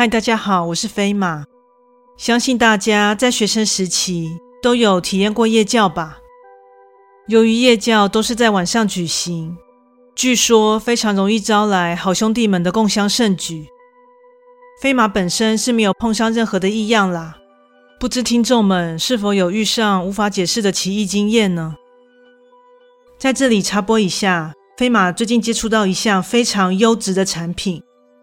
嗨，大家好，我是飞马。相信大家在学生时期都有体验过夜教吧？由于夜教都是在晚上举行，据说非常容易招来好兄弟们的共襄盛举。飞马本身是没有碰上任何的异样啦，不知听众们是否有遇上无法解释的奇异经验呢？在这里插播一下，飞马最近接触到一项非常优质的产品。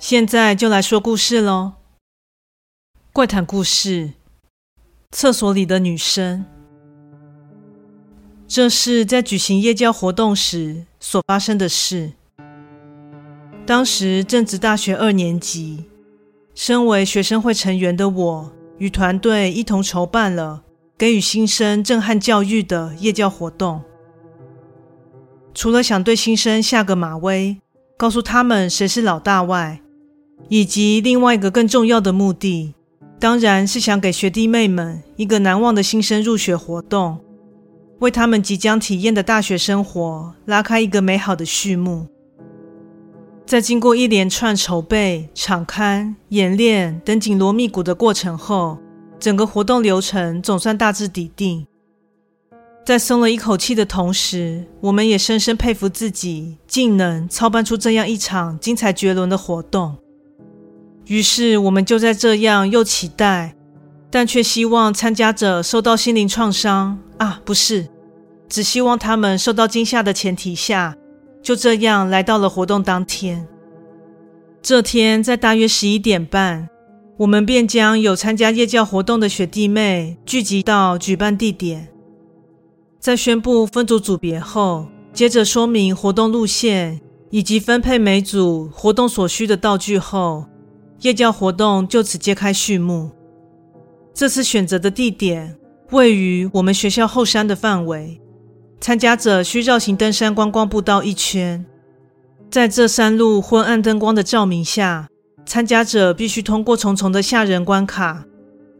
现在就来说故事喽。怪谈故事：厕所里的女生。这是在举行夜教活动时所发生的事。当时正值大学二年级，身为学生会成员的我，与团队一同筹办了给予新生震撼教育的夜教活动。除了想对新生下个马威，告诉他们谁是老大外，以及另外一个更重要的目的，当然是想给学弟妹们一个难忘的新生入学活动，为他们即将体验的大学生活拉开一个美好的序幕。在经过一连串筹备、场刊、演练等紧锣密鼓的过程后，整个活动流程总算大致底定。在松了一口气的同时，我们也深深佩服自己竟能操办出这样一场精彩绝伦的活动。于是，我们就在这样又期待，但却希望参加者受到心灵创伤啊，不是，只希望他们受到惊吓的前提下，就这样来到了活动当天。这天在大约十一点半，我们便将有参加夜教活动的学弟妹聚集到举办地点。在宣布分组组别后，接着说明活动路线以及分配每组活动所需的道具后。夜教活动就此揭开序幕。这次选择的地点位于我们学校后山的范围，参加者需绕行登山观光步道一圈。在这山路昏暗灯光的照明下，参加者必须通过重重的吓人关卡。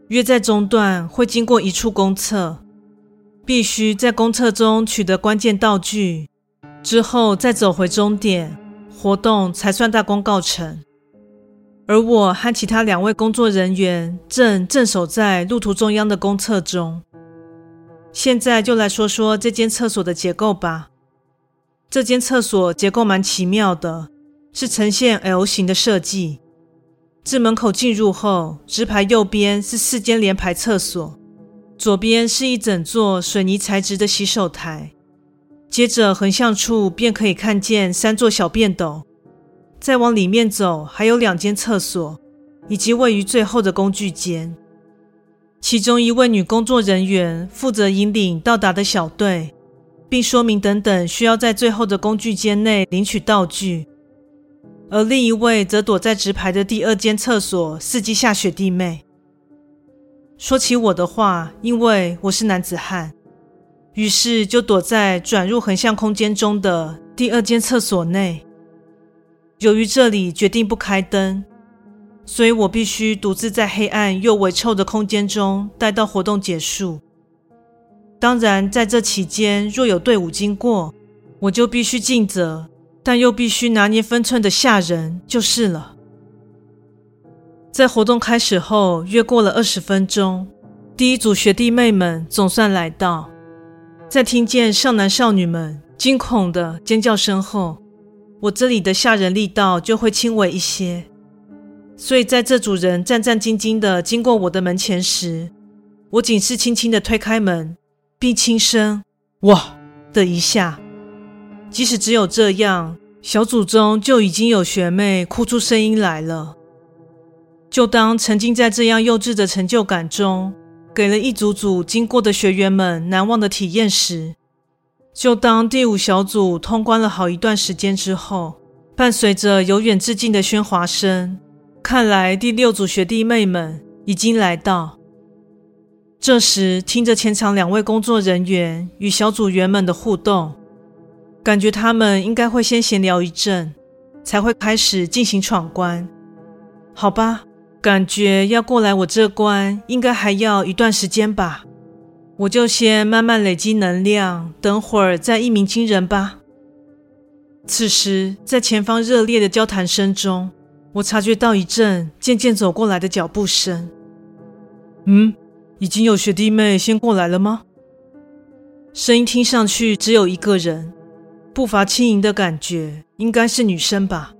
约在中段会经过一处公厕，必须在公厕中取得关键道具，之后再走回终点，活动才算大功告成。而我和其他两位工作人员正镇守在路途中央的公厕中。现在就来说说这间厕所的结构吧。这间厕所结构蛮奇妙的，是呈现 L 型的设计。自门口进入后，直排右边是四间连排厕所，左边是一整座水泥材质的洗手台，接着横向处便可以看见三座小便斗。再往里面走，还有两间厕所，以及位于最后的工具间。其中一位女工作人员负责引领到达的小队，并说明等等需要在最后的工具间内领取道具。而另一位则躲在直排的第二间厕所，伺机下雪弟妹。说起我的话，因为我是男子汉，于是就躲在转入横向空间中的第二间厕所内。由于这里决定不开灯，所以我必须独自在黑暗又微臭的空间中待到活动结束。当然，在这期间若有队伍经过，我就必须尽责，但又必须拿捏分寸的吓人就是了。在活动开始后，约过了二十分钟，第一组学弟妹们总算来到。在听见少男少女们惊恐的尖叫声后，我这里的吓人力道就会轻微一些，所以在这组人战战兢兢地经过我的门前时，我仅是轻轻地推开门，并轻声“哇”的一下。即使只有这样，小组中就已经有学妹哭出声音来了。就当沉浸在这样幼稚的成就感中，给了一组组经过的学员们难忘的体验时，就当第五小组通关了好一段时间之后，伴随着由远至近的喧哗声，看来第六组学弟妹们已经来到。这时，听着前场两位工作人员与小组员们的互动，感觉他们应该会先闲聊一阵，才会开始进行闯关。好吧，感觉要过来我这关，应该还要一段时间吧。我就先慢慢累积能量，等会儿再一鸣惊人吧。此时，在前方热烈的交谈声中，我察觉到一阵渐渐走过来的脚步声。嗯，已经有学弟妹先过来了吗？声音听上去只有一个人，步伐轻盈的感觉，应该是女生吧。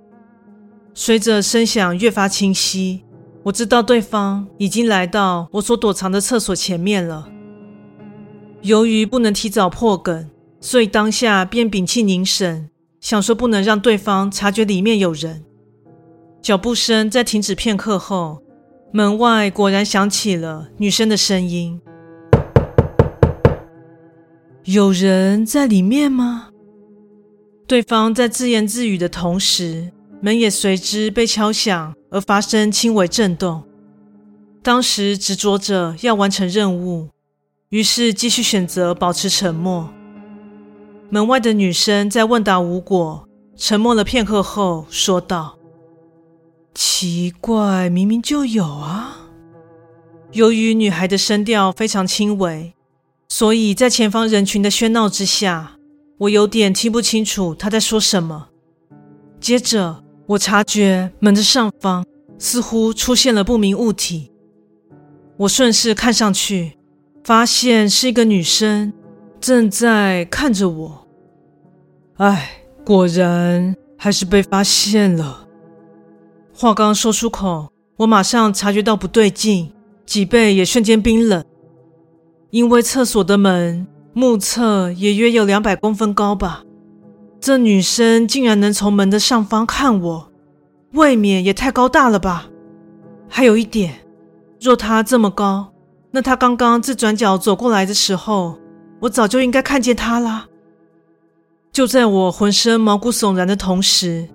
随着声响越发清晰，我知道对方已经来到我所躲藏的厕所前面了。由于不能提早破梗，所以当下便屏气凝神，想说不能让对方察觉里面有人。脚步声在停止片刻后，门外果然响起了女生的声音：“有人在里面吗？”对方在自言自语的同时，门也随之被敲响而发生轻微震动。当时执着着要完成任务。于是继续选择保持沉默。门外的女生在问答无果，沉默了片刻后说道：“奇怪，明明就有啊。”由于女孩的声调非常轻微，所以在前方人群的喧闹之下，我有点听不清楚她在说什么。接着，我察觉门的上方似乎出现了不明物体，我顺势看上去。发现是一个女生正在看着我。哎，果然还是被发现了。话刚说出口，我马上察觉到不对劲，脊背也瞬间冰冷。因为厕所的门目测也约有两百公分高吧，这女生竟然能从门的上方看我，未免也太高大了吧。还有一点，若她这么高，那他刚刚自转角走过来的时候，我早就应该看见他了。就在我浑身毛骨悚然的同时，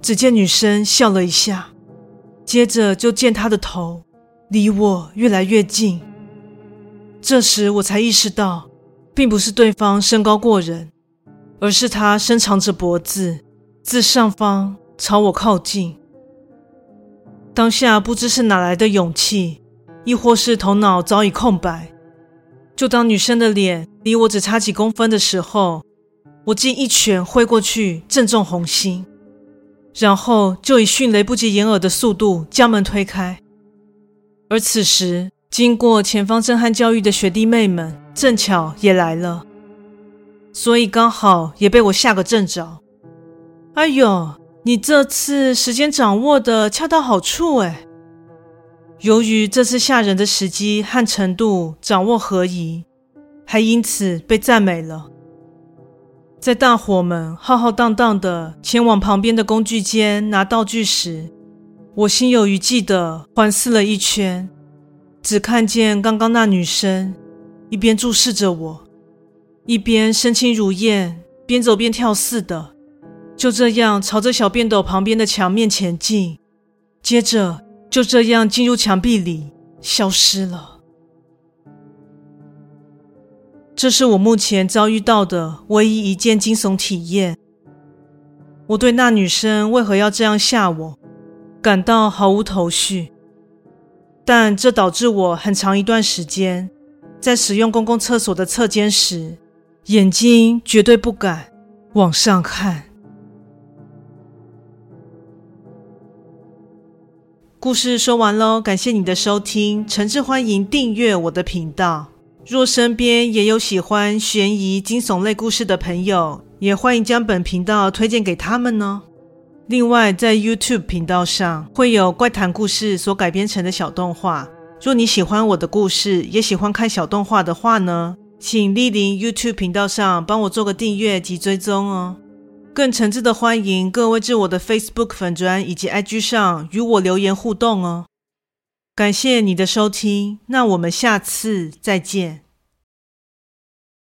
只见女生笑了一下，接着就见她的头离我越来越近。这时我才意识到，并不是对方身高过人，而是她伸长着脖子，自上方朝我靠近。当下不知是哪来的勇气。亦或是头脑早已空白，就当女生的脸离我只差几公分的时候，我竟一拳挥过去，正中红心，然后就以迅雷不及掩耳的速度将门推开。而此时，经过前方震撼教育的学弟妹们正巧也来了，所以刚好也被我吓个正着。哎呦，你这次时间掌握的恰到好处哎！由于这次吓人的时机和程度掌握合宜，还因此被赞美了。在大伙们浩浩荡荡的前往旁边的工具间拿道具时，我心有余悸的环视了一圈，只看见刚刚那女生一边注视着我，一边身轻如燕，边走边跳似的，就这样朝着小便斗旁边的墙面前进，接着。就这样进入墙壁里，消失了。这是我目前遭遇到的唯一一件惊悚体验。我对那女生为何要这样吓我，感到毫无头绪。但这导致我很长一段时间，在使用公共厕所的厕间时，眼睛绝对不敢往上看。故事说完喽，感谢你的收听，诚挚欢迎订阅我的频道。若身边也有喜欢悬疑惊悚类故事的朋友，也欢迎将本频道推荐给他们哦。另外，在 YouTube 频道上会有怪谈故事所改编成的小动画。若你喜欢我的故事，也喜欢看小动画的话呢，请莅临 YouTube 频道上帮我做个订阅及追踪哦。更诚挚的欢迎各位至我的 Facebook 粉砖以及 IG 上与我留言互动哦。感谢你的收听，那我们下次再见。